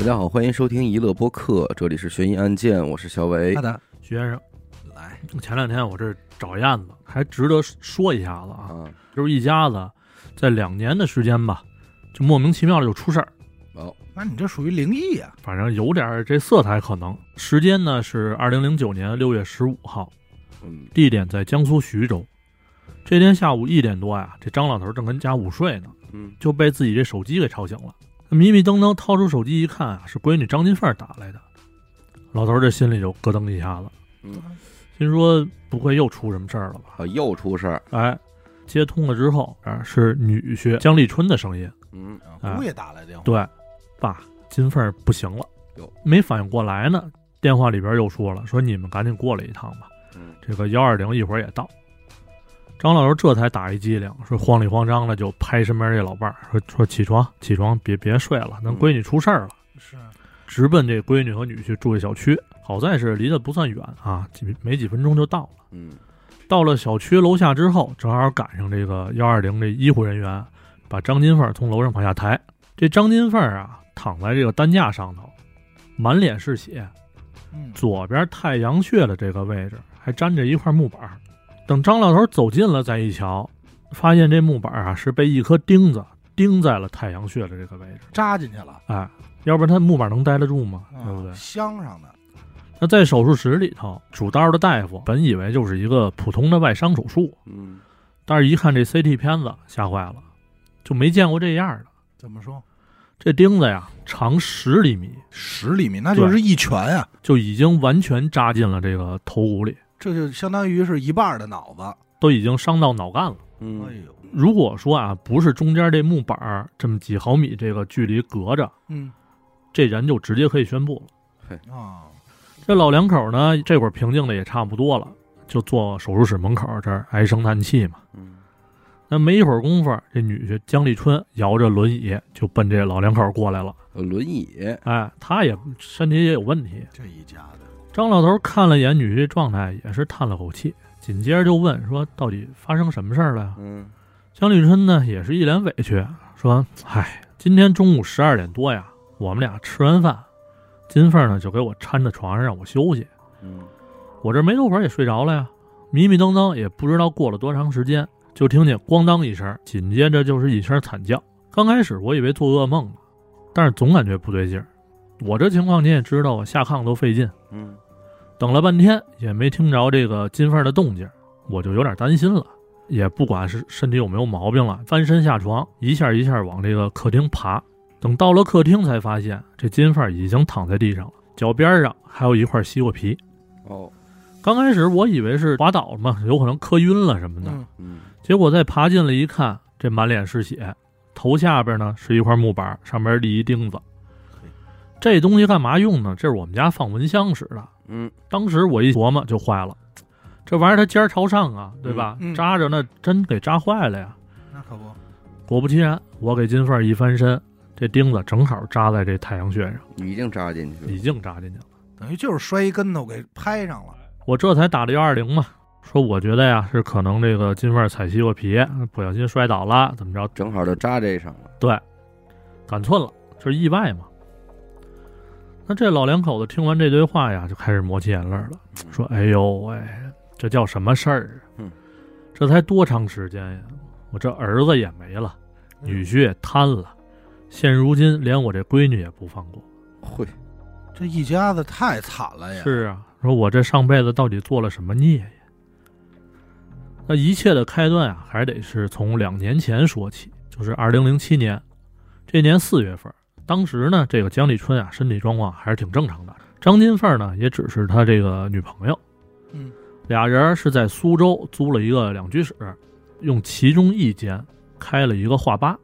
大家好，欢迎收听娱乐播客，这里是悬疑案件，我是小伟好。的，徐先生，来，前两天我这找燕子，还值得说一下子啊，啊，就是一家子在两年的时间吧，就莫名其妙的就出事儿，哦，那你这属于灵异啊、反正有点儿这色彩可能。时间呢是二零零九年六月十五号，嗯。地点在江苏徐州。这天下午一点多呀，这张老头正跟家午睡呢，嗯，就被自己这手机给吵醒了。迷迷瞪瞪掏出手机一看啊，是闺女张金凤打来的。老头这心里就咯噔一下子，嗯，心说不会又出什么事儿了吧？啊，又出事儿，哎，接通了之后，啊是女婿江立春的声音。嗯，啊姑爷打来电话，对，爸，金凤儿不行了哟，没反应过来呢。电话里边又说了，说你们赶紧过来一趟吧，嗯，这个幺二零一会儿也到。张老头这才打一激灵，说慌里慌张的就拍身边这老伴儿，说说起床起床，别别睡了，咱嗯闺女出事儿了。是直奔这闺女和女婿住的小区，好在是离得不算远啊，几没几分钟就到了。嗯，到了小区楼下之后，正好赶上这个幺二零这医护人员把张金凤从楼上往下抬。这张金凤啊，躺在这个担架上头，满脸是血，嗯，左边太阳穴的这个位置还粘着一块木板儿。等张老头走近了，再一瞧，发现这木板啊是被一颗钉子钉在了太阳穴的这个位置。扎进去了，哎，要不然他木板能待得住吗？啊对不对？镶上的，那在手术室里头，主刀的大夫本以为就是一个普通的外伤手术，嗯，但是一看这 CT 片子，吓坏了，就没见过这样的。怎么说？这钉子呀，长十厘米，十厘米，那就是一拳啊，就已经完全扎进了这个头骨里，这就相当于是一半的脑子。都已经伤到脑干了。嗯，哎呦，如果说啊，不是中间这木板儿这么几毫米这个距离隔着，嗯这人就直接可以宣布了。啊，这老两口呢，这会儿平静的也差不多了，就坐手术室门口这儿唉声叹气嘛。嗯，那没一会儿功夫，这女婿江立春摇着轮椅就奔这老两口过来了。呃轮椅，哎，他也身体也有问题。这一家的，张老头看了眼女婿状态，也是叹了口气，紧接着就问说：“到底发生什么事儿了呀嗯，？”江立春呢也是一脸委屈，说：“唉，今天中午十二点多呀，我们俩吃完饭，金凤呢就给我搀在床上让我休息，嗯，我这没多会儿也睡着了呀，迷迷瞪瞪也不知道过了多长时间，就听见咣当一声，紧接着就是一声惨叫。刚开始我以为做噩梦呢，但是总感觉不对劲儿。我这情况你也知道我，下炕都费劲，嗯，等了半天也没听着这个金凤的动静，我就有点担心了。也不管是身体有没有毛病了，翻身下床，一下一下往这个客厅爬。等到了客厅，才发现这金凤已经躺在地上了，脚边上还有一块西瓜皮。哦，刚开始我以为是滑倒了嘛，有可能磕晕了什么的，嗯，结果再爬进来一看，这满脸是血，头下边呢是一块木板，上面立一钉子。这东西干嘛用呢？这是我们家放蚊香使的。嗯，当时我一琢磨就坏了，这玩意儿它尖儿朝上啊，对吧？嗯嗯扎着那针给扎坏了呀。那可不，果不其然，我给金凤一翻身，这钉子正好扎在这太阳穴上，已经扎进去了，已经扎进去了。等于就是摔一跟头给拍上了。我这才打了幺二零嘛，说我觉得呀是可能这个金凤踩西瓜皮不小心摔倒了，怎么着？正好就扎这上了，对，赶寸了，就是意外嘛。那这老两口子听完这堆话呀，就开始抹起眼泪了，说：“哎呦喂，这叫什么事儿啊？嗯这才多长时间呀？我这儿子也没了，女婿也瘫了，现如今连我这闺女也不放过。会，这一家子太惨了呀！是啊，说我这上辈子到底做了什么孽呀？那一切的开端啊，还得是从两年前说起，就是二零零七年，这年四月份，当时呢，这个江立春啊，身体状况还是挺正常的。张金凤呢，也只是他这个女朋友，嗯，俩人是在苏州租了一个两居室，用其中一间开了一个话吧，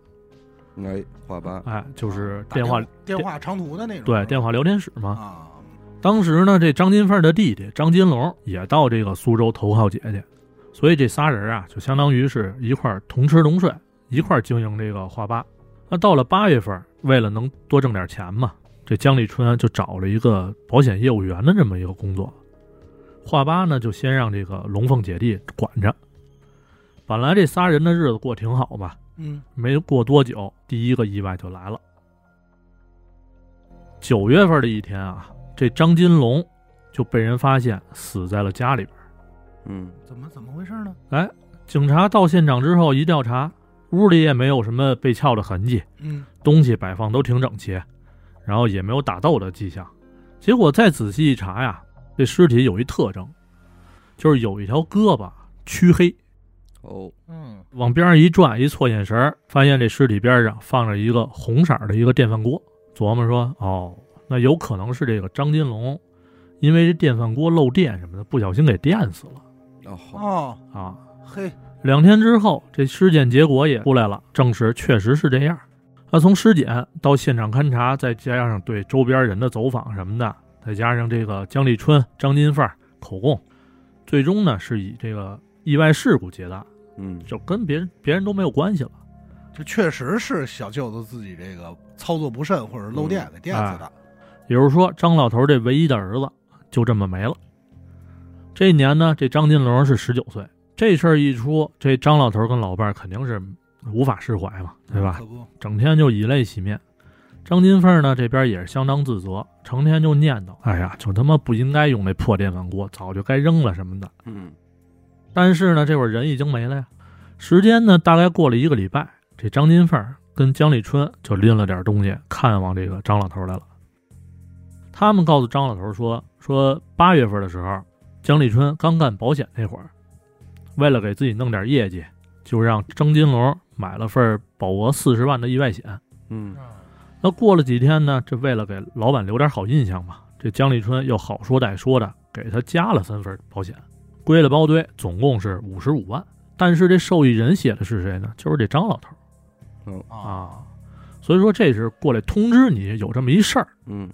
哎，画吧，哎，就是电话电话长途的那种，对电话聊天室嘛。啊，当时呢，这张金凤的弟弟张金龙也到这个苏州投靠姐姐，所以这仨人啊，就相当于是一块儿同吃同睡，一块儿经营这个画吧。那到了八月份，为了能多挣点钱嘛，这江立春就找了一个保险业务员的这么一个工作。华八呢，就先让这个龙凤姐弟管着。本来这仨人的日子过挺好吧，嗯，没过多久，第一个意外就来了。九月份的一天啊，这张金龙就被人发现死在了家里边。嗯，怎么怎么回事呢？哎，警察到现场之后一调查，屋里也没有什么被撬的痕迹，嗯，东西摆放都挺整齐，然后也没有打斗的迹象。结果再仔细一查呀，这尸体有一特征，就是有一条胳膊黢黑。哦，嗯，往边上一转，一错眼神，发现这尸体边上放着一个红色的一个电饭锅。琢磨说，哦，那有可能是这个张金龙，因为这电饭锅漏电什么的，不小心给电死了哦，啊。嘿，两天之后，这尸检结果也出来了，证实确实是这样。那从尸检到现场勘查，再加上对周边人的走访什么的，再加上这个江立春、张金凤口供，最终呢是以这个意外事故结案，嗯，就跟别人别人都没有关系了。这确实是小舅子自己这个操作不慎或者漏电给电死的。也就是说，张老头这唯一的儿子就这么没了。这一年呢，这张金龙是十九岁。这事儿一出，这张老头跟老伴儿肯定是无法释怀嘛，对吧整天就以泪洗面。张金凤呢这边也是相当自责，成天就念叨：“哎呀，就他妈不应该用那破电饭锅，早就该扔了什么的。嗯，”但是呢，这会儿人已经没了呀。时间呢，大概过了一个礼拜，这张金凤跟江立春就拎了点东西看望这个张老头来了。他们告诉张老头说：“说八月份的时候，江立春刚干保险那会儿，为了给自己弄点业绩，就让张金龙买了份保额四十万的意外险。嗯，那过了几天呢，这为了给老板留点好印象嘛，这江立春又好说歹说的给他加了三份保险，归了包堆，总共是五十五万。但是这受益人写的是谁呢？就是这张老头嗯，啊。所以说这是过来通知你有这么一事儿。嗯，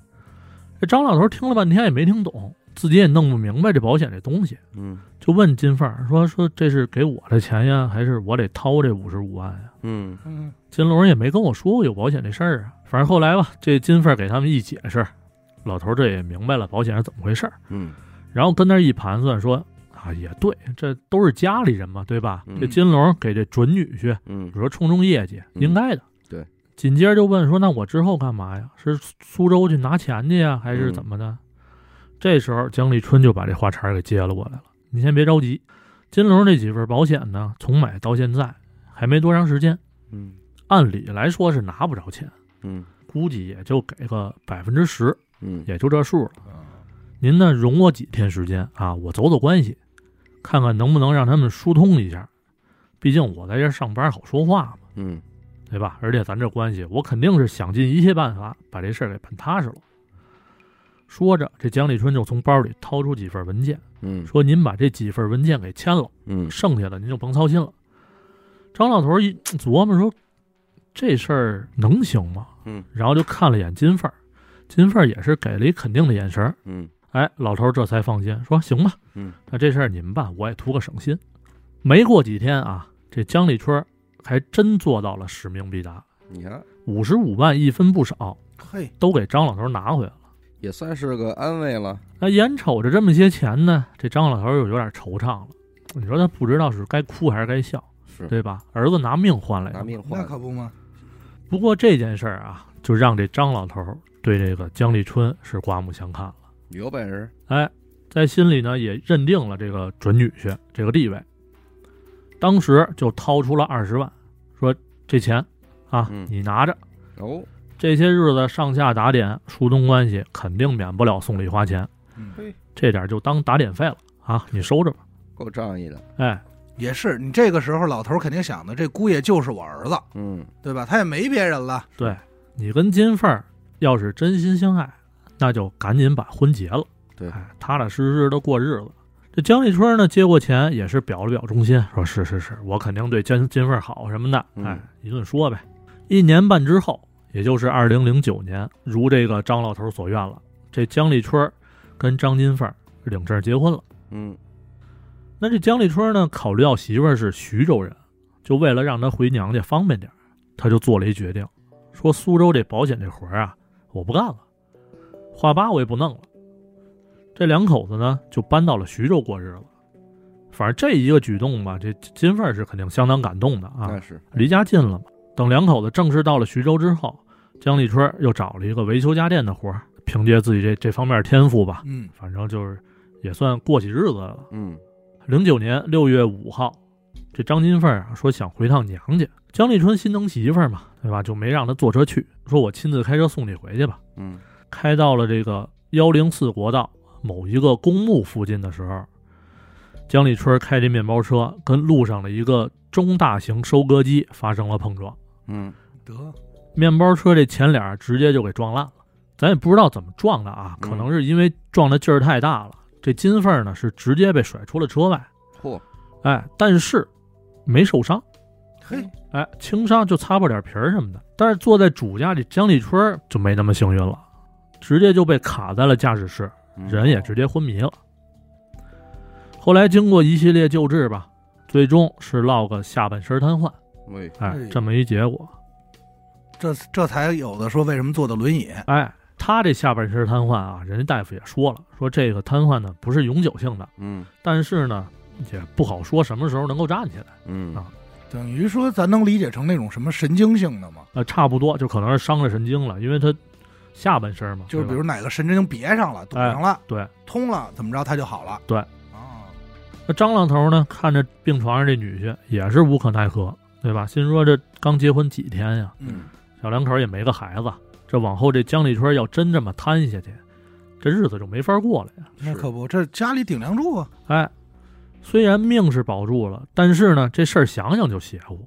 这张老头听了半天也没听懂，自己也弄不明白这保险这东西，嗯，就问金凤儿说：“说这是给我的钱呀，还是我得掏这五十五万呀？”嗯，嗯，金龙也没跟我说过有保险这事儿啊。反正后来吧，这金凤儿给他们一解释，老头儿这也明白了保险是怎么回事儿，嗯，然后跟那儿一盘算说：“啊，也对，这都是家里人嘛，对吧？嗯这金龙给这准女婿，嗯你，说冲冲业绩，嗯应该的。对。紧接着就问说：“那我之后干嘛呀？是苏州去拿钱去呀，还是嗯怎么的？”这时候江立春就把这话茬给接了过来了。你先别着急，金龙这几份保险呢，从买到现在还没多长时间，嗯，按理来说是拿不着钱，嗯，估计也就给个百分之十，嗯，也就这数了。嗯您呢，容我几天时间啊，我走走关系，看看能不能让他们疏通一下。毕竟我在这上班好说话嘛，嗯，对吧？而且咱这关系，我肯定是想尽一切办法把这事儿给办踏实了。说着，这姜立春就从包里掏出几份文件，嗯，说：“您把这几份文件给签了，嗯，剩下的您就甭操心了。”张老头一 琢磨说：“这事儿能行吗？”嗯，然后就看了眼金凤，金凤也是给了一肯定的眼神。嗯，哎，老头这才放心，说：“行吧，嗯，那这事儿你们办，我也图个省心。”没过几天啊，这姜立春还真做到了使命必达，你看，五十五万一分不少，嘿，都给张老头拿回来了。也算是个安慰了。那眼瞅着这么些钱呢，这张老头儿又有点惆怅了。你说他不知道是该哭还是该笑，是对吧？儿子拿命换来的。拿命换那，可不吗，不过这件事儿啊，就让这张老头儿对这个江立春是刮目相看了。有本事。哎，在心里呢也认定了这个准女婿这个地位，当时就掏出了二十万，说这钱啊，嗯你拿着。哦，这些日子上下打点疏通关系，肯定免不了送礼花钱，嗯，这点就当打点费了啊，你收着吧。够仗义的。哎，也是你这个时候老头儿肯定想的，这姑爷就是我儿子，嗯，对吧？他也没别人了，对你跟金凤儿要是真心相爱，那就赶紧把婚结了，对，哎，踏踏实实的过日子。这江立春呢，接过钱也是表了表忠心，说是是是，我肯定对金金凤儿好什么的，嗯。哎，一顿说呗。一年半之后，也就是二零零九年，如这个张老头所愿了，这姜立春跟张金凤领证结婚了。嗯，那这姜立春呢，考虑到媳妇儿是徐州人，就为了让她回娘家方便点儿，他就做了一决定，说苏州这保险这活儿啊，我不干了，话吧我也不弄了。这两口子呢，就搬到了徐州过日子。反正这一个举动吧，这金凤是肯定相当感动的啊那，是。离家近了嘛。等两口子正式到了徐州之后，江立春又找了一个维修家电的活儿，凭借自己这这方面天赋吧，嗯反正就是也算过起日子来了。嗯零九年六月五号，这张金凤啊说想回趟娘家，江立春心疼媳妇儿嘛，对吧？就没让她坐车去，说我亲自开车送你回去吧。嗯开到了这个幺零四国道某一个公墓附近的时候，江立春开这面包车跟路上的一个中大型收割机发生了碰撞，嗯得面包车这前脸直接就给撞烂了。咱也不知道怎么撞的啊，嗯可能是因为撞的劲儿太大了。这金凤呢是直接被甩出了车外，嚯，哎，但是没受伤，嘿，哎，轻伤就擦破点皮儿什么的。但是坐在主驾这江立春就没那么幸运了，直接就被卡在了驾驶室，嗯人也直接昏迷了。后来经过一系列救治吧，最终是落个下半身瘫痪，喂，哎哎，这么一结果。这这才有的说为什么坐的轮椅，哎，他这下半身瘫痪啊，人家大夫也说了，说这个瘫痪呢不是永久性的，嗯但是呢也不好说什么时候能够站起来。嗯啊等于说咱能理解成那种什么神经性的吗？呃，差不多就可能是伤了神经了，因为他下半身嘛，就是比如哪个神经别上了、堵上了、对。通了，怎么着他就好了。对啊，那张老头呢，看着病床上这女婿也是无可奈何，对吧？心说这刚结婚几天呀，嗯，小两口也没个孩子，这往后这江立春要真这么瘫下去，这日子就没法过了呀。那可不，这家里顶梁柱啊。哎，虽然命是保住了，但是呢，这事儿想想就邪乎。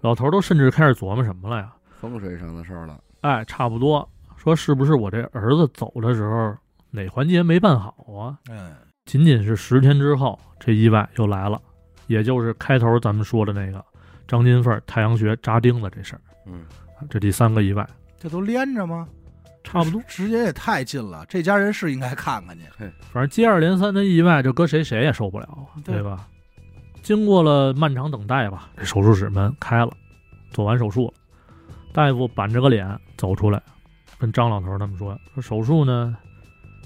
老头都甚至开始琢磨什么了呀？风水上的事儿了，哎，差不多说是不是我这儿子走的时候哪环节没办好啊？嗯，仅仅是十天之后，这意外又来了，也就是开头咱们说的那个张金凤太阳穴扎钉子这事儿，嗯这第三个意外，这都连着吗？差不多。时间也太近了，这家人是应该看看去。反正接二连三的意外，这搁谁谁也受不了啊，对对吧？经过了漫长等待吧，这手术室门开了，做完手术了，大夫板着个脸走出来，跟张老头他们说：“说手术呢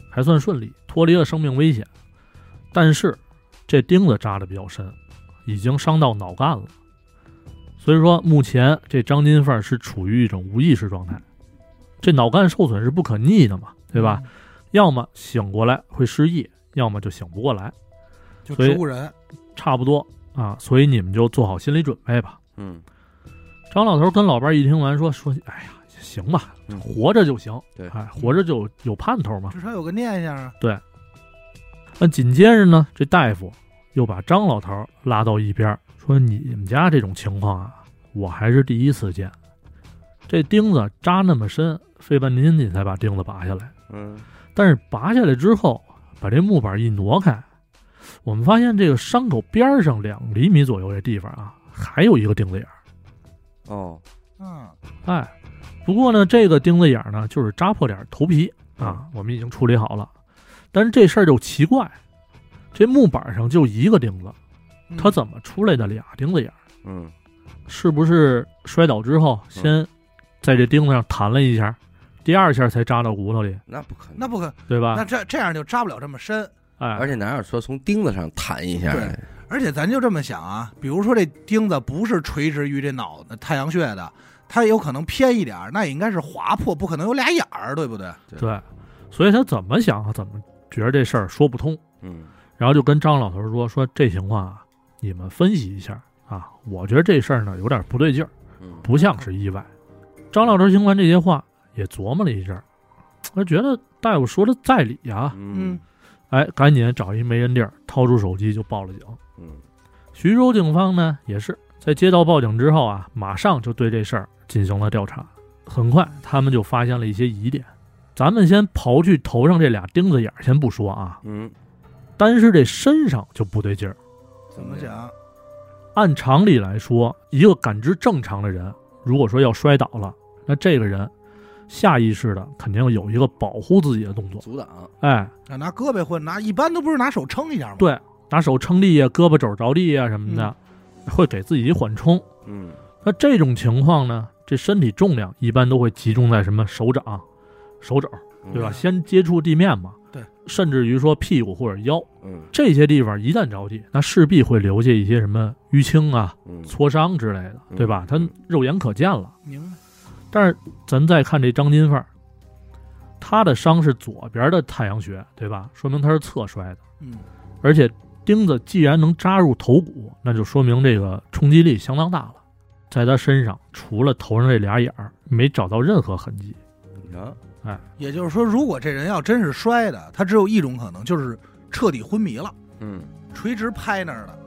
还算顺利，脱离了生命危险，但是这钉子扎的比较深，已经伤到脑干了。所以说，目前这张金凤是处于一种无意识状态，这脑干受损是不可逆的嘛，对吧？嗯？要么醒过来会失忆，要么就醒不过来，就所以植物人。差不多啊。所以你们就做好心理准备吧。嗯张老头跟老伴儿一听完说说，哎呀，行吧，嗯活着就行，对哎，活着就有有盼头嘛。至少有个念想啊。对那紧接着呢，这大夫又把张老头拉到一边儿，说你们家这种情况啊，我还是第一次见。这钉子扎那么深，费半天劲才把钉子拔下来。嗯但是拔下来之后，把这木板一挪开，我们发现这个伤口边上两厘米左右这地方啊，还有一个钉子眼儿。哦嗯，哎，不过呢，这个钉子眼儿呢，就是扎破点儿头皮啊，我们已经处理好了。但是这事儿就奇怪，这木板上就一个钉子，嗯。它怎么出来的俩钉子眼儿？嗯。是不是摔倒之后先在这钉子上弹了一下，第二下才扎到骨头里，那不可能，那不可，对吧？那这这样就扎不了这么深。哎，而且哪有说从钉子上弹一下对？而且咱就这么想啊，比如说这钉子不是垂直于这脑袋太阳穴的，它有可能偏一点儿，那也应该是划破，不可能有俩眼儿，对不对？对，所以他怎么想啊，怎么觉得这事儿说不通，嗯。然后就跟张老头说说这情况啊，你们分析一下啊，我觉得这事儿呢有点不对劲儿，嗯不像是意外。张老头听完这些话，也琢磨了一阵儿，他觉得大夫说的在理啊，嗯哎，赶紧找一没人地儿，掏出手机就报了警。嗯徐州警方呢，也是在接到报警之后啊，马上就对这事儿进行了调查。很快，他们就发现了一些疑点。咱们先刨去头上这俩钉子眼儿先不说啊，嗯，单是这身上就不对劲儿。怎么讲？按常理来说，一个感知正常的人，如果说要摔倒了，那这个人下意识的肯定要有一个保护自己的动作。阻挡，哎，啊，拿胳膊或拿，一般都不是拿手撑一下吗？对，拿手撑地呀，胳膊肘着地呀什么的，会给自己一缓冲。嗯那这种情况呢，这身体重量一般都会集中在什么手掌、手肘，对吧？嗯先接触地面嘛。对，甚至于说屁股或者腰嗯这些地方一旦着地，那势必会留下一些什么淤青啊、嗯挫伤之类的，对吧？它嗯肉眼可见了。明白。但是咱再看这张金凤儿，他的伤是左边的太阳穴，对吧？说明他是侧摔的，嗯，而且钉子既然能扎入头骨，那就说明这个冲击力相当大了。在他身上，除了头上这俩眼儿，没找到任何痕迹。啊，也就是说，如果这人要真是摔的，他只有一种可能，就是彻底昏迷了，嗯，垂直拍那儿了，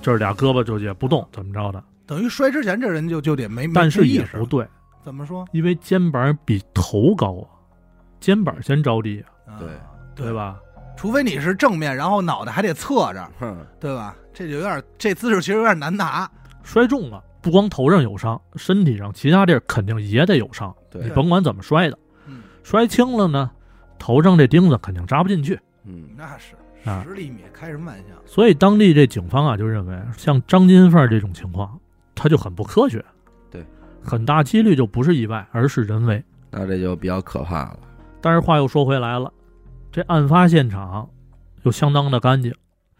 这俩胳膊就也不动，怎么着的？等于摔之前这人就就得没没但是没意识也不对，怎么说？因为肩膀比头高啊，肩膀先着地对对？吧？除非你是正面，然后脑袋还得侧着，哼，对吧？这就有点这姿势其实有点难拿。摔重了，不光头上有伤，身体上其他地儿肯定也得有伤。对你，甭管怎么摔的，嗯，摔轻了呢，头上这钉子肯定扎不进去。嗯，那是啊十厘米，开什么玩笑？所以当地这警方啊就认为，像张金凤这种情况，他就很不科学。对，很大几率就不是意外，而是人为。那这就比较可怕了。但是话又说回来了，这案发现场又相当的干净，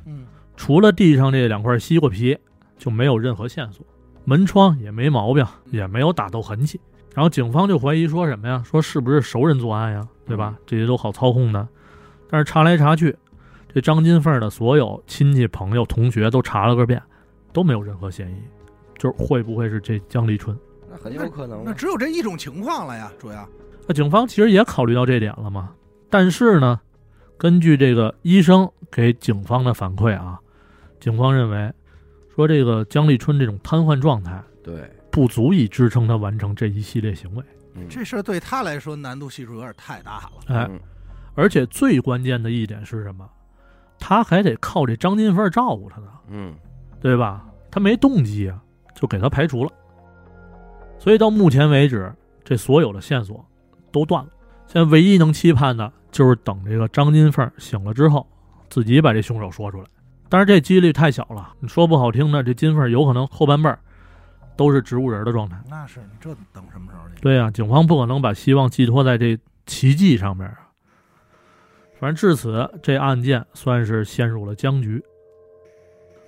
嗯，除了地上这两块西瓜皮，就没有任何线索，门窗也没毛病，也没有打斗痕迹。然后警方就怀疑说什么呀？说是不是熟人作案呀？对吧？这些都好操控的。但是查来查去，这张金凤的所有亲戚、朋友、同学都查了个遍，都没有任何嫌疑。就是会不会是这江立春？那很有可能啊。那只有这一种情况了呀，主要。那警方其实也考虑到这点了嘛。但是呢，根据这个医生给警方的反馈啊，警方认为说这个江立春这种瘫痪状态对，不足以支撑他完成这一系列行为。嗯这事儿对他来说难度系数有点太大了。哎，嗯而且最关键的一点是什么？他还得靠这张金凤照顾他呢，嗯，对吧？他没动机啊，就给他排除了。所以到目前为止，这所有的线索都断了。现在唯一能期盼的就是等这个张金凤醒了之后，自己把这凶手说出来。但是这几率太小了，你说不好听的，这金凤有可能后半辈儿都是植物人的状态。那是你这等什么时候去？对呀、警方不可能把希望寄托在这奇迹上面啊。反正至此，这案件算是陷入了僵局。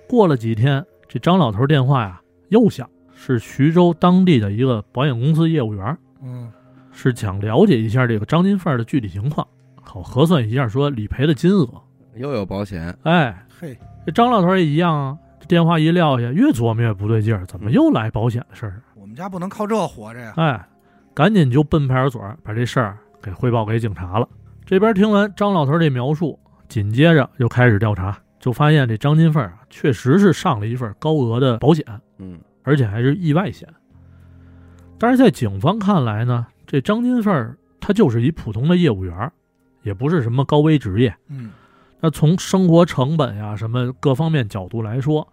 过了几天，这张老头电话呀又响，是徐州当地的一个保险公司业务员，嗯，是想了解一下这个张金凤的具体情况，好核算一下说理赔的金额。又有保险，嗯哎，嘿，这张老头也一样啊，这电话一撂下，越琢磨越不对劲儿，怎么又来保险的事儿？我们家不能靠这活着呀。哎，赶紧就奔派出所把这事儿给汇报给警察了。这边听完张老头这描述，紧接着又开始调查，就发现这张金凤啊，确实是上了一份高额的保险，嗯，而且还是意外险。但是在警方看来呢，这张金凤她就是一普通的业务员，也不是什么高危职业。嗯，那从生活成本呀、什么各方面角度来说，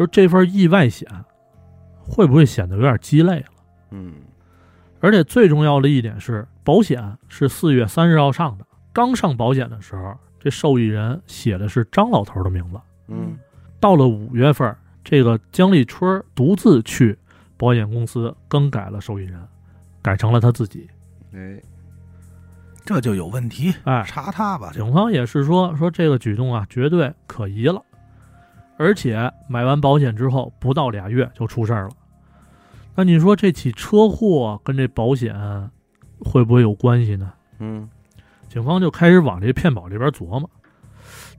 就是这份意外险会不会显得有点鸡肋了？嗯，而且最重要的一点是，保险是四月三十号上的。刚上保险的时候，这受益人写的是张老头的名字。嗯，到了五月份，这个姜立春独自去保险公司更改了受益人，改成了他自己。哎，这就有问题，哎，查他吧。警方也是说说这个举动啊，绝对可疑了。而且买完保险之后不到俩月就出事儿了。那你说这起车祸跟这保险会不会有关系呢？嗯，警方就开始往这骗保这边琢磨，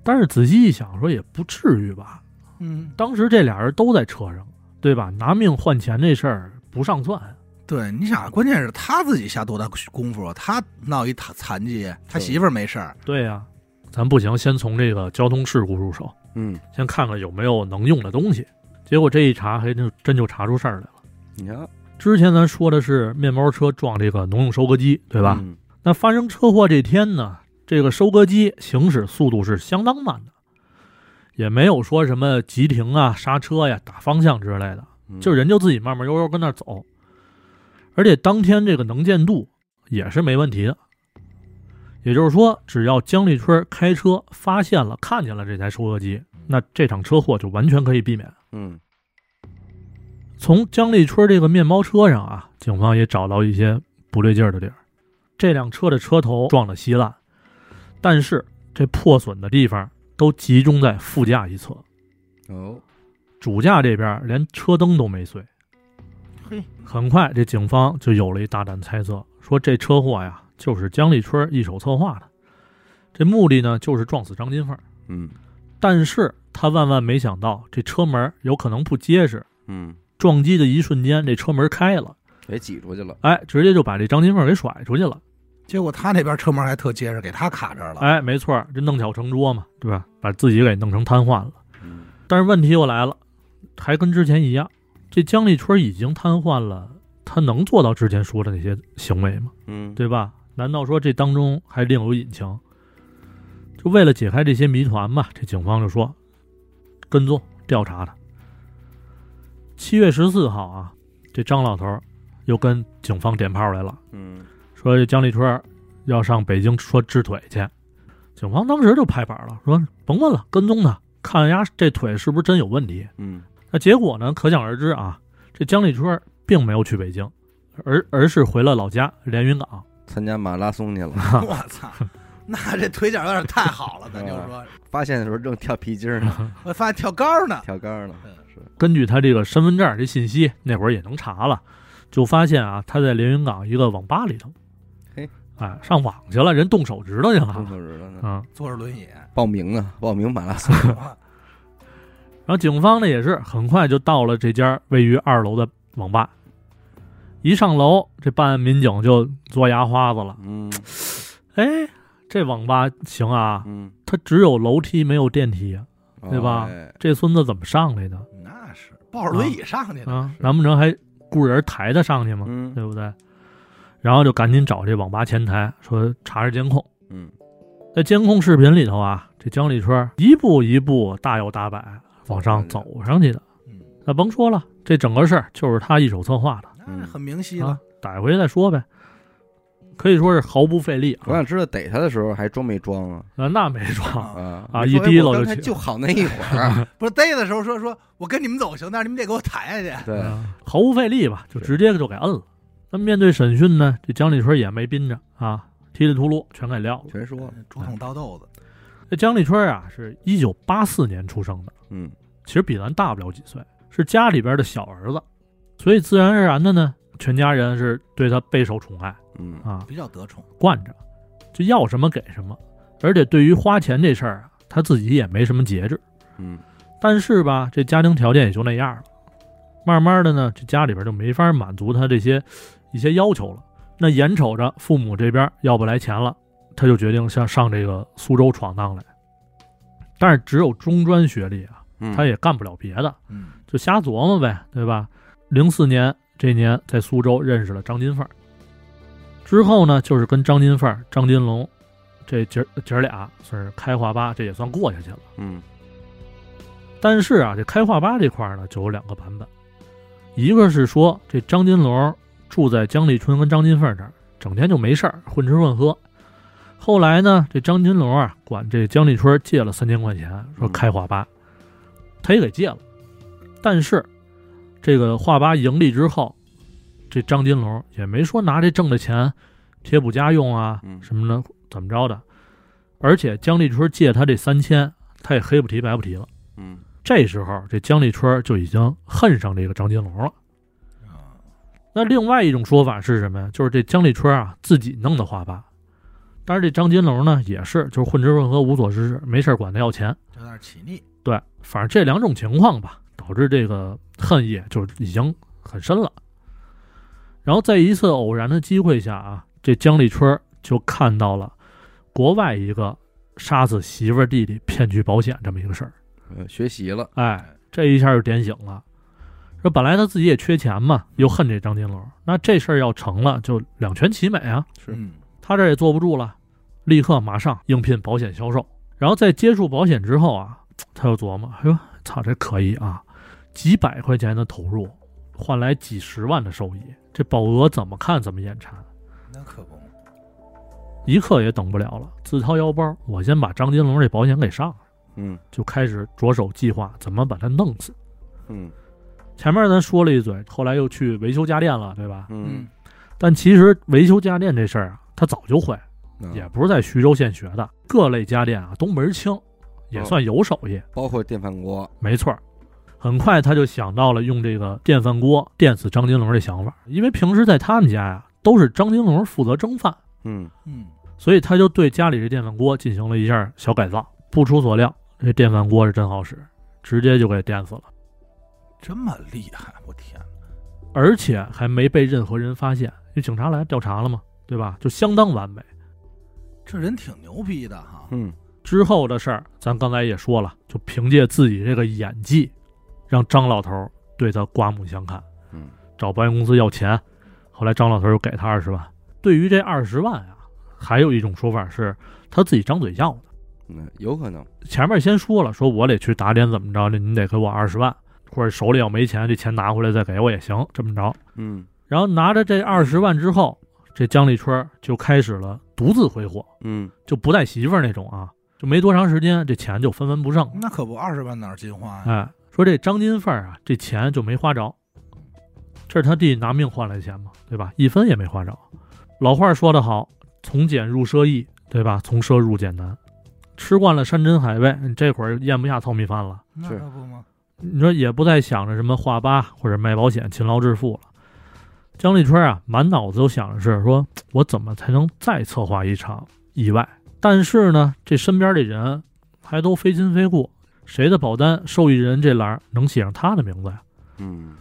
但是仔细一想，说也不至于吧。嗯，当时这俩人都在车上，对吧？拿命换钱这事儿不上算。对，你想，关键是他自己下多大功夫啊？他闹一残残疾，他媳妇儿没事儿。对呀、咱不行，先从这个交通事故入手，嗯，先看看有没有能用的东西。结果这一查，还真真就查出事儿来了。你看，之前咱说的是面包车撞这个农用收割机，对吧？嗯那发生车祸这天呢，这个收割机行驶速度是相当慢的，也没有说什么急停啊、刹车呀、打方向之类的，嗯就人就自己慢慢悠悠跟那儿走。而且当天这个能见度也是没问题的，也就是说，只要姜立春开车发现了、看见了这台收割机，那这场车祸就完全可以避免。嗯，从姜立春这个面包车上啊，警方也找到一些不对劲儿的地儿。这辆车的车头撞得稀烂，但是这破损的地方都集中在副驾一侧，哦，主驾这边连车灯都没碎。嘿，很快，这警方就有了一大胆猜测，说这车祸呀，就是姜立春一手策划的，这目的呢就是撞死张金凤。嗯但是他万万没想到，这车门有可能不结实，嗯，撞击的一瞬间，这车门开了，给挤出去了。哎，直接就把这张金凤给甩出去了。结果他那边车门还特结实，给他卡这儿了。哎，没错，这弄巧成拙嘛，对吧？把自己给弄成瘫痪了。嗯但是问题又来了，还跟之前一样，这姜立春已经瘫痪了，他能做到之前说的那些行为吗？嗯，对吧？难道说这当中还另有隐情？就为了解开这些谜团吧，这警方就说跟踪调查他。七月十四号啊，这张老头儿又跟警方点炮来了，嗯说这江立春要上北京说治腿去。警方当时就拍板了，说甭问了，跟踪他，看人家这腿是不是真有问题。嗯那结果呢，可想而知啊，这江立春并没有去北京，而而是回了老家连云港。参加马拉松去了，我操，那这腿脚有点太好了，咱就说，发现的时候正跳皮筋呢，我发现跳高呢。跳高呢。根据他这个身份证这信息，那会儿也能查了，就发现啊，他在连云港一个网吧里头，嘿，哎，上网去了，人动手指头去了。动，手指头呢，嗯，坐着轮椅，报名呢，报名马拉松。然后警方呢也是很快就到了这家位于二楼的网吧，一上楼，这办案民警就嘬牙花子了，嗯。哎，这网吧行啊，嗯，它只有楼梯没有电梯啊，对吧？哎。这孙子怎么上来的？那是抱着轮椅上去的。啊？难不成还雇人抬他上去吗？嗯。对不对？然后就赶紧找这网吧前台说查查监控，嗯。在监控视频里头啊，这姜立春一步一步大摇大摆往上走上去的。嗯，那甭说了，这整个事儿就是他一手策划的那很明晰啊了。，逮回去再说呗。可以说是毫不费力啊我想，知道逮他的时候还装没装啊？啊那没装，啊啊一提溜就就好那一会儿。不是逮的时候说说，我跟你们走行，但是你们得给我抬下去。对，啊毫无费力吧，就直接就给摁了。那面对审讯呢，这姜立春也没憋着啊，稀里秃噜全给撂了。全说了。竹筒倒豆子，这姜立春啊，是一九八四年出生的，嗯其实比咱大不了几岁，是家里边的小儿子，所以自然而然的呢，全家人是对他备受宠爱嗯啊，比较得宠。惯着，就要什么给什么。而且对于花钱这事儿啊，他自己也没什么节制。嗯但是吧，这家庭条件也就那样了，慢慢的呢，这家里边就没法满足他这些一些要求了。那眼瞅着父母这边要不来钱了，他就决定向上这个苏州闯荡来。但是只有中专学历啊，嗯，他也干不了别的，嗯，就瞎琢磨呗，对吧？零四年这年在苏州认识了张金凤，之后呢，就是跟张金凤、张金龙这姐儿姐儿俩算是开化吧，这也算过下去了。嗯但是啊，这开化吧这块儿呢，就有两个版本，一个是说这张金龙住在江立春跟张金凤这儿，整天就没事儿混吃混喝。后来呢，这张金龙啊管这江立春借了三千块钱，说开化吧，他也给借了。但是这个画吧盈利之后，这张金龙也没说拿这挣的钱贴补家用啊嗯什么的，怎么着的。而且姜立春借他这三千，他也黑不提白不提了。嗯这时候，这姜立春就已经恨上这个张金龙了。啊那另外一种说法是什么呀？就是这姜立春啊自己弄的画吧，但是这张金龙呢也是就是混吃混喝无所事事，没事管他要钱。有点起腻。对，反正这两种情况吧，导致这个恨意就已经很深了。然后在一次偶然的机会下啊，这姜立春就看到了国外一个杀死媳妇儿弟弟骗取保险这么一个事儿。呃学习了。哎，这一下就点醒了。说本来他自己也缺钱嘛，又恨这张金龙，那这事儿要成了，就两全其美啊。是嗯，他这也坐不住了，立刻马上应聘保险销售。然后在接触保险之后啊，他又琢磨，哎呦，操，这可以啊，几百块钱的投入换来几十万的收益，这保额怎么看怎么眼馋，那可不。一刻也等不了了，自掏腰包，我先把张金龙这保险给上了，嗯。就开始着手计划怎么把他弄死。嗯。前面咱说了一嘴，后来又去维修家电了，对吧？嗯，但其实维修家电这事儿啊，他早就会，嗯。也不是在徐州县学的，各类家电啊都门儿清，也算有手艺。包括电饭锅。没错儿，很快他就想到了用这个电饭锅电死张金龙这想法，因为平时在他们家呀，都是张金龙负责蒸饭，嗯嗯，所以他就对家里这电饭锅进行了一下小改造。不出所料，这电饭锅是真好使，直接就给电死了，这么厉害，我天哪！而且还没被任何人发现，因为警察来调查了嘛，对吧？就相当完美。这人挺牛逼的哈。嗯之后的事儿，咱刚才也说了，就凭借自己这个演技，让张老头对他刮目相看，嗯找保险公司要钱。后来张老头又给他二十万。对于这二十万啊，还有一种说法是他自己张嘴要的。嗯，有可能。前面先说了，说我得去打点怎么着的，你得给我二十万，或者手里要没钱，这钱拿回来再给我也行，这么着。嗯然后拿着这二十万之后，这姜立春就开始了独自挥霍，嗯就不带媳妇儿那种啊，就没多长时间，这钱就分文不剩。那可不，二十万哪儿金花呀？哎，说这张金凤啊，这钱就没花着，这是他弟拿命换来的钱嘛，对吧？一分也没花着。老话说得好，从俭入奢易，对吧？从奢入俭难。吃惯了山珍海味，你这会儿咽不下糙米饭了。那是可不吗？你说也不再想着什么画吧或者卖保险勤劳致富了。姜立春啊，满脑子都想的是说，我怎么才能再策划一场意外？但是呢，这身边的人还都非亲非故，谁的保单受益人这栏儿能写上他的名字呀？嗯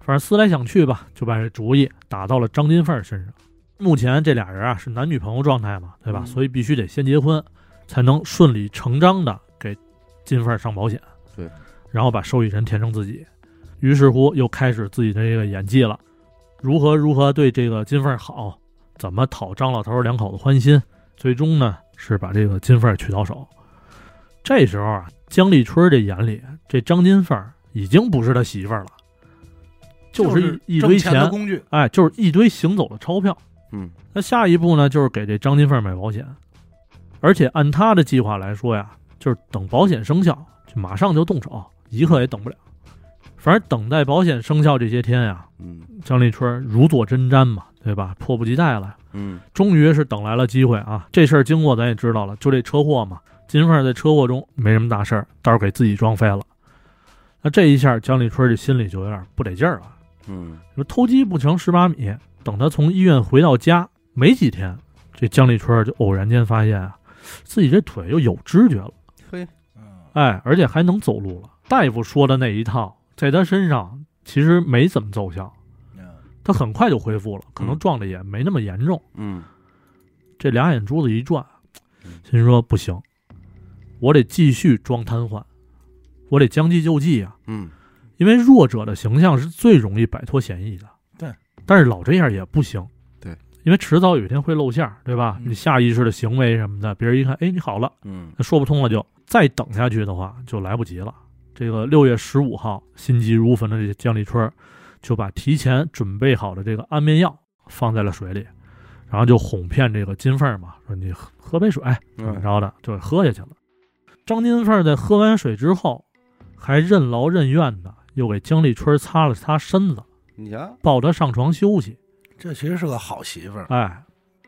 反正思来想去吧，就把这主意打到了张金凤身上。目前这俩人啊是男女朋友状态嘛，对吧？嗯所以必须得先结婚，才能顺理成章的给金凤上保险。对，然后把受益人填成自己。于是乎，又开始自己的这个演技了，如何如何对这个金凤好，怎么讨张老头两口子欢心，最终呢是把这个金凤娶到手。这时候啊，姜立春这眼里，这张金凤已经不是他媳妇儿了，就是一一堆挣钱的工具。哎，就是一堆行走的钞票。嗯那下一步呢，就是给这张金凤买保险，而且按他的计划来说呀，就是等保险生效，就马上就动手，一刻也等不了。反正等待保险生效这些天呀，嗯姜立春如坐针毡嘛，对吧？迫不及待了，嗯终于是等来了机会啊！这事儿经过咱也知道了，就这车祸嘛，金凤在车祸中没什么大事儿，倒是给自己撞飞了。那这一下，姜立春这心里就有点不得劲儿了。嗯说偷鸡不成蚀把米。等他从医院回到家没几天，这姜立春就偶然间发现啊，自己这腿又有知觉了，嘿嗯，哎，而且还能走路了。大夫说的那一套，在他身上其实没怎么奏效，嗯他很快就恢复了，可能嗯撞的也没那么严重。嗯这俩眼珠子一转嗯，心说不行，我得继续装瘫痪，我得将计就计啊。嗯因为弱者的形象是最容易摆脱嫌疑的。对，但是老这样也不行。对，因为迟早有一天会露馅儿，对吧？嗯你下意识的行为什么的，别人一看，哎，你好了，嗯那说不通了就，再等下去的话就来不及了。这个六月十五号，心急如焚的这江立春就把提前准备好的这个安眠药放在了水里，然后就哄骗这个金凤嘛，说你喝喝杯水，怎么嗯着的，就给喝下去了。张金凤在喝完水之后，还任劳任怨的又给姜立春擦了擦身子，你瞧，抱他上床休息。这其实是个好媳妇儿。哎，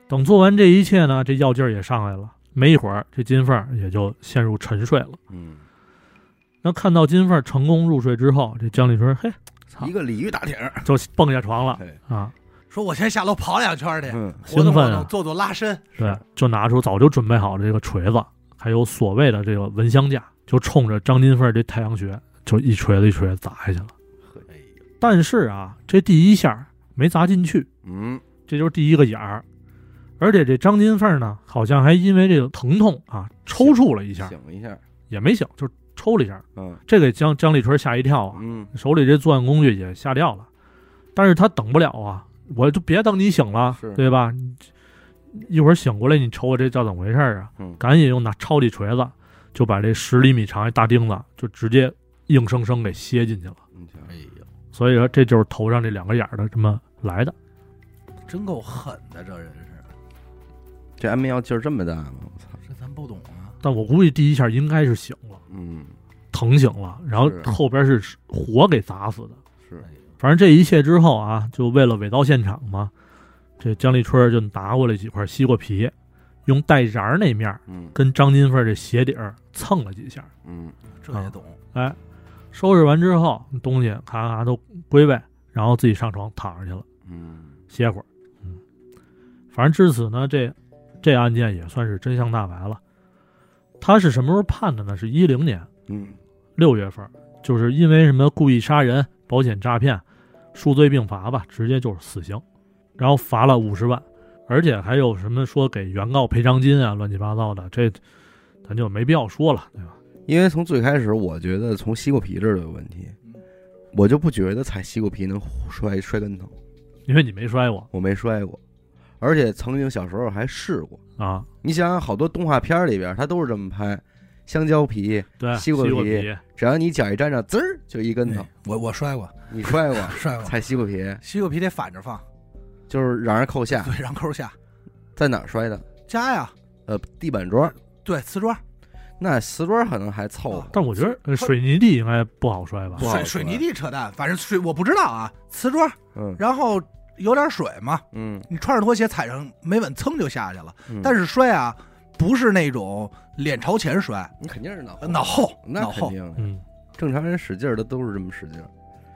等做完这一切呢，这药劲儿也上来了。没一会儿，这金凤也就陷入沉睡了。嗯，那看到金凤成功入睡之后，这姜立春嘿，操一，个鲤鱼打挺儿，就蹦下床了嘿啊！说我先下楼跑两圈去，嗯活动兴奋啊动，做做拉伸。对，就拿出早就准备好的这个锤子，还有所谓的这个蚊香架，就冲着张金凤这太阳穴就一锤子一锤子砸下去了。但是啊，这第一下没砸进去，嗯这就是第一个眼儿。而且这张金凤呢，好像还因为这个疼痛啊，抽搐了一下，醒一下，也没醒，就抽了一下，嗯这给姜姜立春吓一跳啊，嗯手里这作案工具也吓掉了。但是他等不了啊，我就别等你醒了，对吧？你一会儿醒过来，你瞅我这叫怎么回事啊？嗯赶紧用那超级锤子，就把这十厘米长一大钉子，就直接硬生生给楔进去了。哎呦，所以说，这就是头上这两个眼儿的这么来的。真够狠的，这人是，这安眠药劲儿这么大吗？我操，这咱不懂啊。但我估计第一下应该是醒了，嗯疼醒了，然后后边是火给砸死的。是反正这一切之后啊，就为了伪造现场嘛，这姜立春就拿过来几块西瓜皮，用带瓤儿那面儿嗯跟张金凤这鞋底儿蹭了几下。嗯这也懂。哎，收拾完之后，东西咔咔都归位，然后自己上床躺上去了，嗯歇会儿。嗯，反正至此呢，这这案件也算是真相大白了。他是什么时候判的呢？是一零年嗯六月份，就是因为什么故意杀人、保险诈骗，数罪并罚吧，直接就是死刑，然后罚了五十万，而且还有什么说给原告赔偿金啊，乱七八糟的，这咱就没必要说了，对吧？因为从最开始，我觉得从西瓜皮这儿就有问题，我就不觉得踩西瓜皮能摔摔跟头，因为你没摔过我没摔过，而且曾经小时候还试过。啊，你想想，好多动画片里边，它都是这么拍，香蕉皮，对，西瓜皮皮，只要你脚一沾上，滋儿就一跟头哎。我我摔过，你摔过 摔过，踩西瓜皮，西瓜皮得反着放，就是让人扣下，对，让扣下。在哪儿摔的？家呀，呃，地板砖，对，瓷砖，那瓷砖可能还凑合。但我觉得呃水泥地应该不好摔吧。不？好摔。水水泥地扯淡，反正水我不知道啊，瓷砖，嗯。然后有点水嘛，嗯，你穿着拖鞋踩上没稳，蹭就下去了。嗯。但是摔啊，不是那种脸朝前摔，你肯定是脑呃脑后那脑后。肯定，嗯，正常人使劲儿的都是这么使劲儿。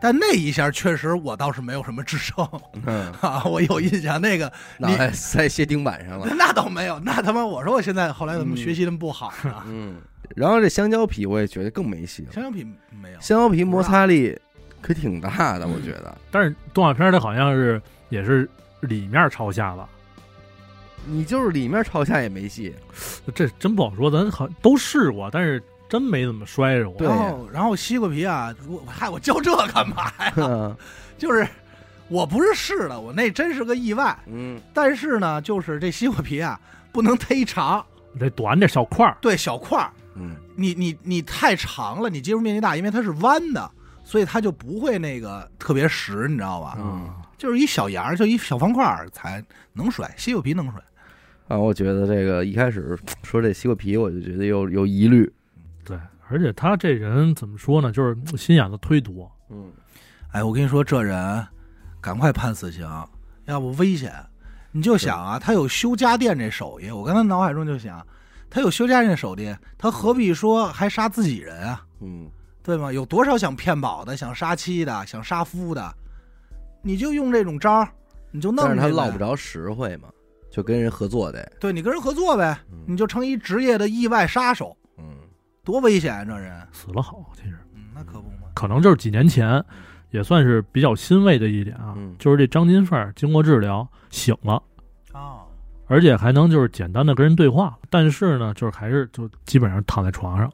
但那一下确实我倒是没有什么支撑嗯，啊，我有印象那个 脑袋塞鞋钉板上了。那倒没有，那他妈我说我现在后来怎么嗯学习那么不好呢？嗯，然后这香蕉皮我也觉得更没戏了。香蕉皮没有，香蕉皮摩擦力可挺大的，我觉得。但是动画片它好像是也是里面朝下吧，你就是里面朝下也没戏。这真不好说，咱好都试过，但是真没怎么摔着过。对然后然后西瓜皮啊，我嗨，我教这干嘛呀？嗯就是我不是试的，我那真是个意外。嗯，但是呢，就是这西瓜皮啊，不能忒长，得短点小块儿，对，小块儿。嗯，你你你太长了，你接触面积大，因为它是弯的，所以它就不会那个特别实，你知道吧？嗯就是一小芽儿，就一小方块儿才能甩，西瓜皮能甩。啊，我觉得这个一开始说这西瓜皮，我就觉得有有疑虑。对，而且他这人怎么说呢，就是心眼子忒多。嗯哎，我跟你说，这人赶快判死刑，要不危险。你就想啊，他有修家电这手艺，我刚才脑海中就想，他有修家电手艺，他何必说还杀自己人啊？嗯，对吗？有多少想骗保的，想杀妻的，想杀夫的，你就用这种招儿，你就弄但是他去呗落不着实惠嘛，就跟人合作得。对你跟人合作呗，嗯你就成一职业的意外杀手，嗯多危险啊！这人，死了好，其实嗯，那可不嘛。可能就是几年前，也算是比较欣慰的一点啊，嗯就是这张金凤经过治疗醒了，啊，而且还能就是简单的跟人对话，但是呢，就是还是就基本上躺在床上。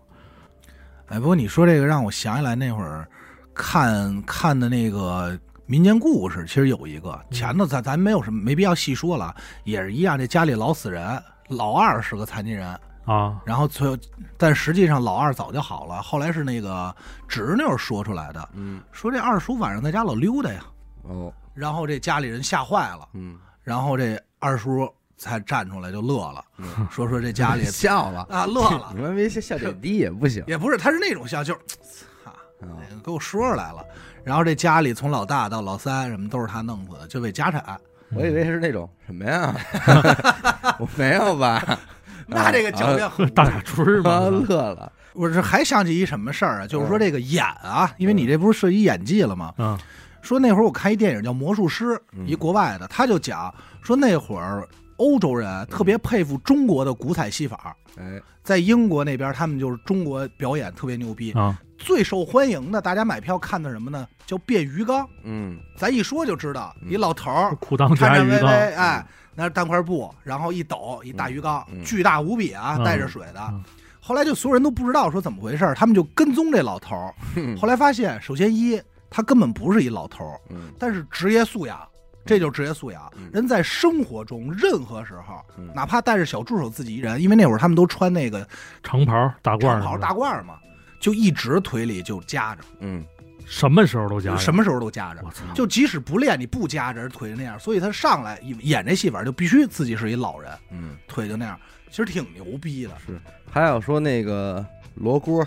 哎，不过你说这个让我想起来那会儿看看的那个民间故事，其实有一个前头咱咱没有什么没必要细说了，也是一样，这家里老死人，老二是个残疾人，啊，然后最后，但实际上老二早就好了，后来是那个侄女说出来的，嗯说这二叔晚上在家老溜达呀，哦然后这家里人吓坏了，嗯然后这二叔才站出来就乐了，嗯，说说这家里 笑了，啊乐了 你，们别笑点低也不行也不是，他是那种笑，就是，操，啊。给我说出来了。然后这家里从老大到老三什么都是他弄死的，就为家产。我以为是那种什么呀？我没有吧？那这个狡辩很大傻 春儿乐了。我这还想起一什么事儿啊？就是说这个演啊，因为你这不是涉及演技了吗？嗯，说那会儿我看一电影叫《魔术师》，嗯一国外的，他就讲说那会儿欧洲人特别佩服中国的古彩戏法，哎，在英国那边他们就是中国表演特别牛逼，啊，最受欢迎的，大家买票看的什么呢？叫变鱼缸。嗯咱一说就知道，嗯一老头儿裤裆颤颤巍巍，夹鱼缸，哎，拿着单块布，然后一抖，一大鱼缸，嗯巨大无比啊，嗯带着水的。嗯后来就所有人都不知道说怎么回事，他们就跟踪这老头儿。嗯后来发现，首先一，他根本不是一老头儿，嗯但是职业素养，这就是职业素养。嗯人在生活中任何时候，嗯哪怕带着小助手自己一人，因为那会儿他们都穿那个长袍大褂长袍大褂嘛，就一直腿里就夹着，嗯什么时候都夹着。什么时候都夹着我。操！就即使不练，你不夹着腿就那样，所以他上来演这戏法就必须自己是一老人，嗯，腿就那样，其实挺牛逼的是。还有说那个罗锅，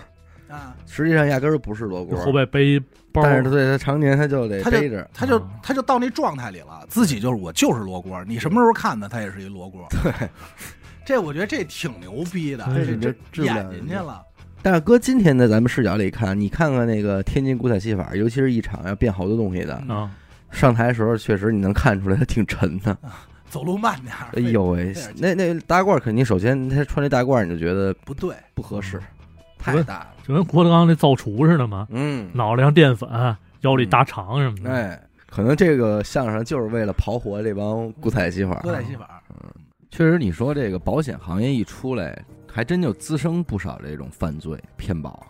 啊。实际上压根儿不是罗锅，后背背一包，但是他对他常年他就得他就背着。他就啊他就到那状态里了，自己就是我就是罗锅，你什么时候看的他也是一罗锅。对，这我觉得这挺牛逼的，这这演进去了。但是搁今天的咱们视角里看，你看看那个天津古彩戏法，尤其是一场要变好多东西的，嗯啊，上台的时候确实你能看出来他挺沉的。走路慢点儿。哎呦喂，那那大褂肯定首先他穿这大褂你就觉得不对，不合适，嗯太大了。就跟郭德纲那造厨似的嘛，嗯，脑袋上淀粉，腰里大肠什么的。哎，可能这个相声就是为了刨活这帮古彩戏法。古彩戏法。嗯确实，你说这个保险行业一出来，还真就滋生不少这种犯罪骗保。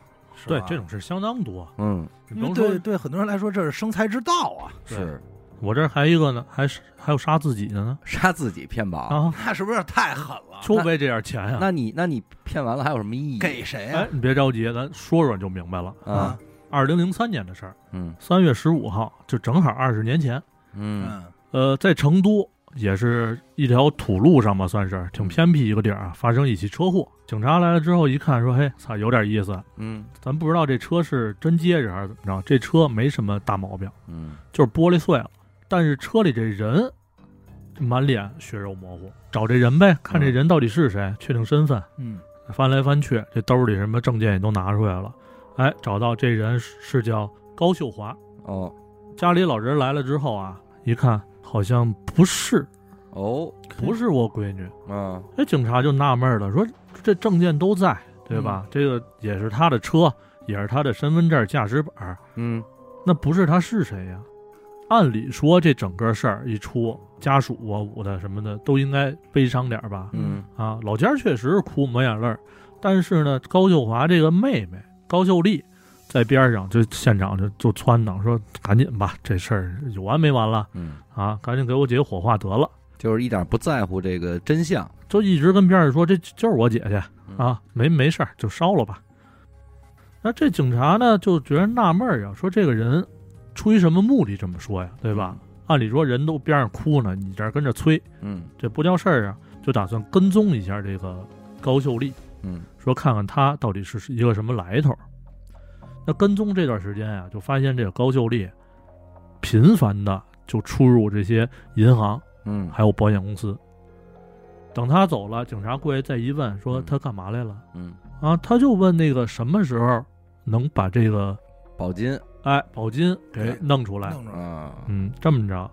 对，这种事相当多。嗯，因为你甭说对，对很多人来说，这是生财之道啊。对是我这儿还一个呢，还是还有杀自己的呢杀自己骗保。啊，那是不是太狠了？就为这点钱呀。那你那你骗完了还有什么意义？给谁啊哎，？你别着急，咱说说就明白了。啊，二零零三年的事儿，嗯三月十五号，就正好二十年前。嗯嗯呃，在成都也是一条土路上吧，算是挺偏僻一个地儿啊，发生一起车祸。警察来了之后一看，说：“嘿，操，有点意思。嗯咱不知道这车是真结实还是怎么着。这车没什么大毛病，嗯就是玻璃碎了，但是车里这人满脸血肉模糊。找这人呗，看这人到底是谁，确定身份。嗯翻来翻去，这兜里什么证件也都拿出来了。哎，找到这人是是叫高秀华。哦家里老人来了之后啊，一看好像不是，哦不是我闺女。啊哎，警察就纳闷了，说这证件都在，对吧？这个也是他的车，也是他的身份证、驾驶本儿，嗯那不是他是谁呀？按理说这整个事儿一出，家属啊、捂的什么的都应该悲伤点儿吧？嗯啊，老家儿确实是哭抹眼泪儿，但是呢，高秀华这个妹妹高秀丽在边上就现场就就撺掇说：“赶紧吧，这事儿有完没完了嗯，啊？赶紧给我姐火化得了。”就是一点不在乎这个真相。就一直跟边上说：“这就是我姐姐嗯啊，没没事儿，就烧了吧。”那这警察呢就觉得纳闷儿呀，说这个人出于什么目的这么说呀，对吧？按理说人都边上哭呢，你这儿跟着催，嗯这不叫事儿啊，就打算跟踪一下这个高秀丽，嗯说看看她到底是一个什么来头。那跟踪这段时间啊，就发现这个高秀丽频繁的就出入这些银行，嗯还有保险公司。等他走了，警察过来再一问，说嗯他干嘛来了？嗯，啊，他就问那个什么时候能把这个宝金哎宝金给弄出来？弄出来。啊，嗯，这么着，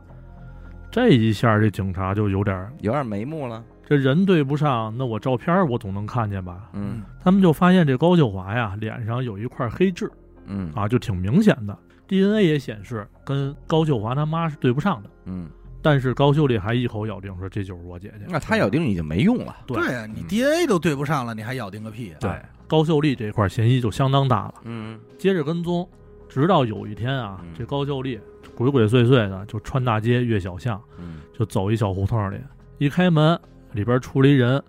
这一下这警察就有点有点眉目了。这人对不上，那我照片我总能看见吧？嗯他们就发现这高秀华呀脸上有一块黑痣嗯啊，就挺明显的。DNA 也显示跟高秀华他妈是对不上的，嗯，但是高秀丽还一口咬定说这就是我姐姐。那他咬定已经没用了。对。呀啊，你嗯 DNA 都对不上了，你还咬定个屁啊？对。高秀丽这块嫌疑就相当大了。嗯。接着跟踪，直到有一天啊嗯，这高秀丽鬼鬼祟祟的就穿大街越小巷，嗯。就走一小胡同里，一开门里边出来一人，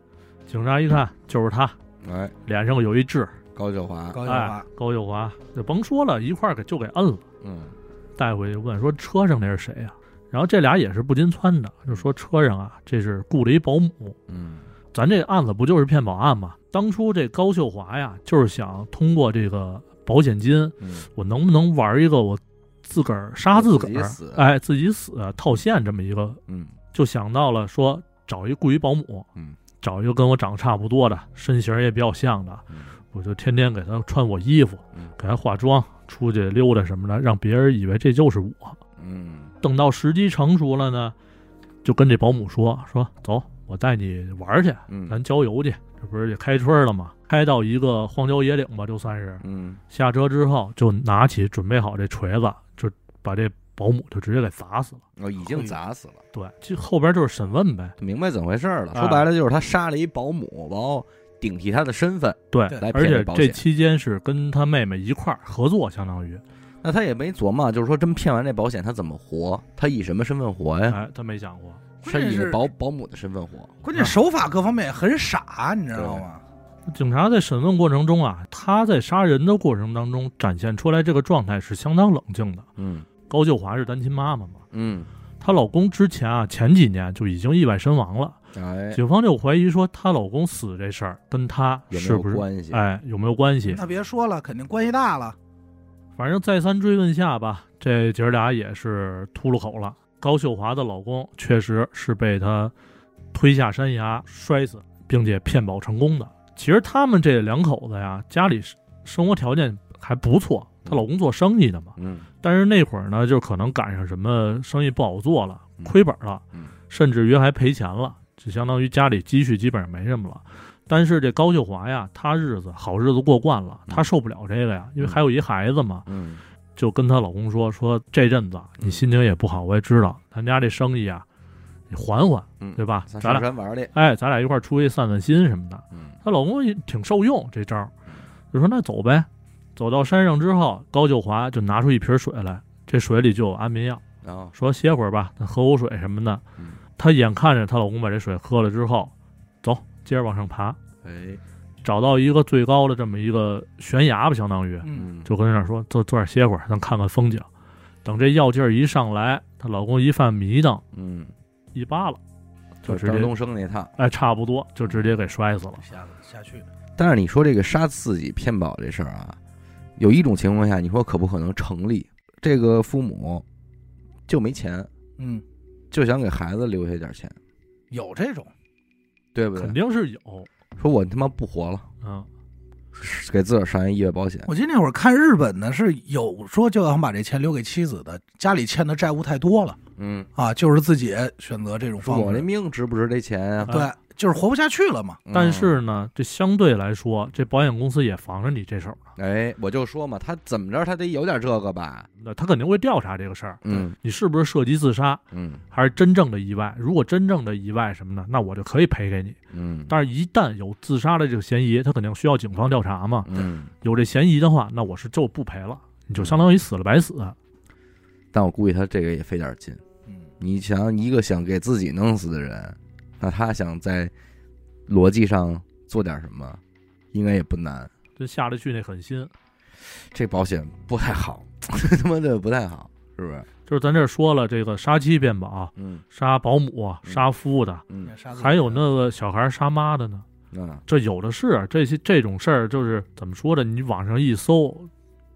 警察一看就是他，哎，脸上有一痣，高秀华，哎高秀华，，高秀华，就甭说了，一块儿给就给摁了，嗯。带回去问说车上那是谁呀、然后这俩也是不禁撺的，就说车上啊这是雇了一保姆，嗯。咱这案子不就是骗保案吗？当初这高秀华呀，就是想通过这个保险金，嗯。我能不能玩一个我自个儿杀自个儿自，哎，自己死套现这么一个，嗯。就想到了说找一雇一保姆，嗯。找一个跟我长得差不多的，身形也比较像的，嗯。我就天天给他穿我衣服，嗯。给他化妆，出去溜达什么的，让别人以为这就是我。嗯等到时机成熟了呢，就跟这保姆说说走，我带你玩去，嗯，咱郊游去。这不是也开春了吗？开到一个荒郊野岭吧，就算是嗯下车之后，就拿起准备好这锤子，就把这保姆就直接给砸死了。哦，已经砸死了。对，这后边就是审问呗。明白怎么回事了。哎说白了就是他杀了一保姆，然后顶替他的身份，对而且这。期间是跟他妹妹一块儿合作，相当于，那他也没琢磨，就是说真骗完这保险他怎么活？他以什么身份活呀？哎，他没想过。他以保保姆的身份活。关键手法各方面也很傻，你知道吗？警察在审问过程中啊，他在杀人的过程当中展现出来这个状态是相当冷静的。嗯高秀华是单亲妈妈嘛，嗯，她老公之前啊前几年就已经意外身亡了，哎，警方就怀疑说她老公死这事儿跟她有没是不是有关系？哎有没有关系？那别说了，肯定关系大了。反正再三追问下吧，这姐儿俩也是秃噜口了。高秀华的老公确实是被她推下山崖摔死，并且骗保成功的。其实他们这两口子呀，家里生活条件还不错，她老公做生意的嘛。嗯但是那会儿呢，就可能赶上什么生意不好做了，亏本了，嗯甚至于还赔钱了，就相当于家里积蓄基本上没什么了。但是这高秀华呀，她日子好日子过惯了，她受不了这个呀，因为还有一孩子嘛，嗯就跟她老公说说这阵子啊你心情也不好，我也知道，咱家这生意啊，你缓缓，嗯，对吧？咱俩山玩去，哎，咱俩一块儿出去散散心什么的。嗯她老公也挺受用这招儿，就说那走呗。走到山上之后，高秀华就拿出一瓶水来，这水里就有安眠药，然后说歇会儿吧，喝口水什么的。嗯她眼看着她老公把这水喝了之后，走，接着往上爬，哎。找到一个最高的这么一个悬崖吧，相当于。嗯，嗯就跟那儿说坐坐这歇会儿，咱看看风景。等这药劲儿一上来，她老公一犯迷瞪，嗯，一扒拉，就直接张东升那趟。哎，差不多就直接给摔死了。下下去，但是你说这个杀自己骗保这事儿啊，有一种情况下，你说可不可能成立？这个父母就没钱，嗯，就想给孩子留下点钱，有这种，对不对肯？定是有，说我他妈不活了，嗯，给自个儿上一意外保险。我记得那会儿看日本呢，是有说就想把这钱留给妻子的，家里欠的债务太多了嗯，啊，就是自己选择这种方式，我这命值不值这钱啊？对，就是活不下去了嘛。但是呢，这相对来说，这保险公司也防着你这手呢，哎，我就说嘛，他怎么着，他得有点这个吧？那他肯定会调查这个事儿，嗯你是不是涉及自杀，嗯还是真正的意外？如果真正的意外什么的，那我就可以赔给你。嗯，但是，一旦有自杀的这个嫌疑，他肯定需要警方调查嘛。嗯，有这嫌疑的话，那我是就不赔了，你就相当于死了白死。但我估计他这个也费点劲。嗯，你想一个想给自己弄死的人，那他想在逻辑上做点什么，应该也不难。这下得去那狠心。这保险不太好，他妈的不太好，是不是？就是咱这儿说了，这个杀妻变保、嗯杀保姆、杀夫的，嗯还有那个小孩杀妈的呢。啊这有的是，这些这种事儿就是怎么说的？你网上一搜，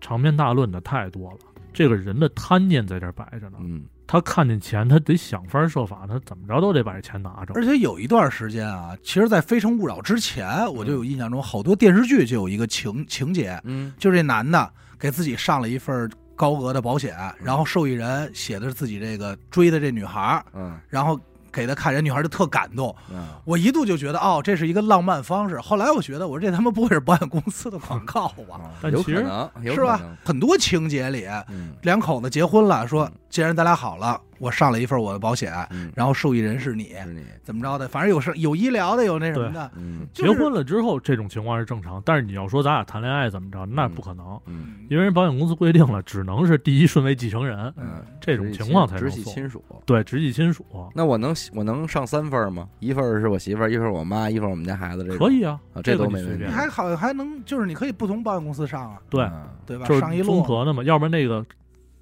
长篇大论的太多了。这个人的贪念在这儿摆着呢，嗯他看见钱，他得想方设法，他怎么着都得把这钱拿着。而且有一段时间啊，其实，在《非诚勿扰》之前，我就有印象中，好多电视剧就有一个情情节，嗯就这男的给自己上了一份高额的保险，然后受益人写的是自己这个追的这女孩，嗯然后给他看，人女孩就特感动。嗯，我一度就觉得，哦，这是一个浪漫方式。后来我觉得，我说这他妈不会是保险公司的广告吧？有但其实可能，是吧？很多情节里，嗯两口子结婚了，说嗯既然咱俩好了，我上了一份我的保险，嗯，然后受益人是你，是你，怎么着的？反正有是有医疗的，有那什么的。嗯就是结婚了之后，这种情况是正常，但是你要说咱俩谈恋爱怎么着，那不可能，嗯因为人保险公司规定了，只能是第一顺位继承人，嗯，这种情况才直。系亲属。对，直系亲属那我能我能上三份吗？一份是我媳妇儿，一份我妈，一份我们家孩子，这种可以啊啊，这都没问题你。还好还能就是你可以不同保险公司上啊，对，嗯对吧？就是上一综合的嘛，要不然那个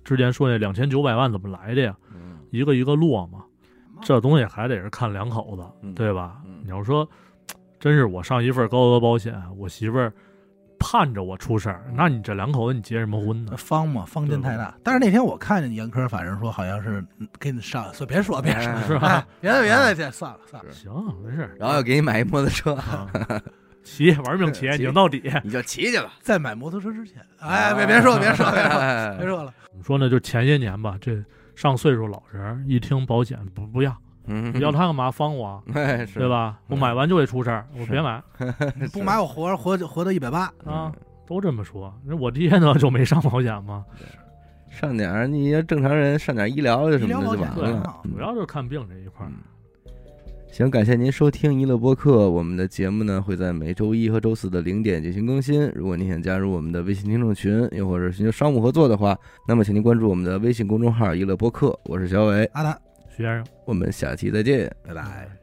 之前说那两千九百万怎么来的呀？嗯一个一个落嘛，这东西还得是看两口子，嗯对吧？嗯你要说真是我上一份高额保险，我媳妇儿盼着我出事儿，那你这两口子你结什么婚呢？方嘛，方劲太大。但是那天我看见严科，反正说好像是嗯给你上，所以别说别说，哎是吧哎别的别的，这算了算了。行，没事。然后又给你买一摩托车，啊，骑玩命骑，骑拧到底。你就骑去吧。在买摩托车之前，哎，别别说别说别说哎 别说了，怎么说呢？就前些年吧，这上岁数老人一听保险不不要，嗯，你要他干嘛方我啊？哎，是对？吧？我买完就会出事儿，我别买 不买我活活活到一百八，啊，都这么说。那我爹呢就没上保险吗？上点儿，你要正常人上点儿医疗什么的就完医疗保险对了。主要就是看病这一块儿。嗯行，感谢您收听娱乐播客。我们的节目呢会在每周一和周四的零点进行更新。如果您想加入我们的微信听众群，又或者寻求商务合作的话，那么请您关注我们的微信公众号“娱乐播客”。我是小伟，阿达。徐先生，我们下期再见。拜拜。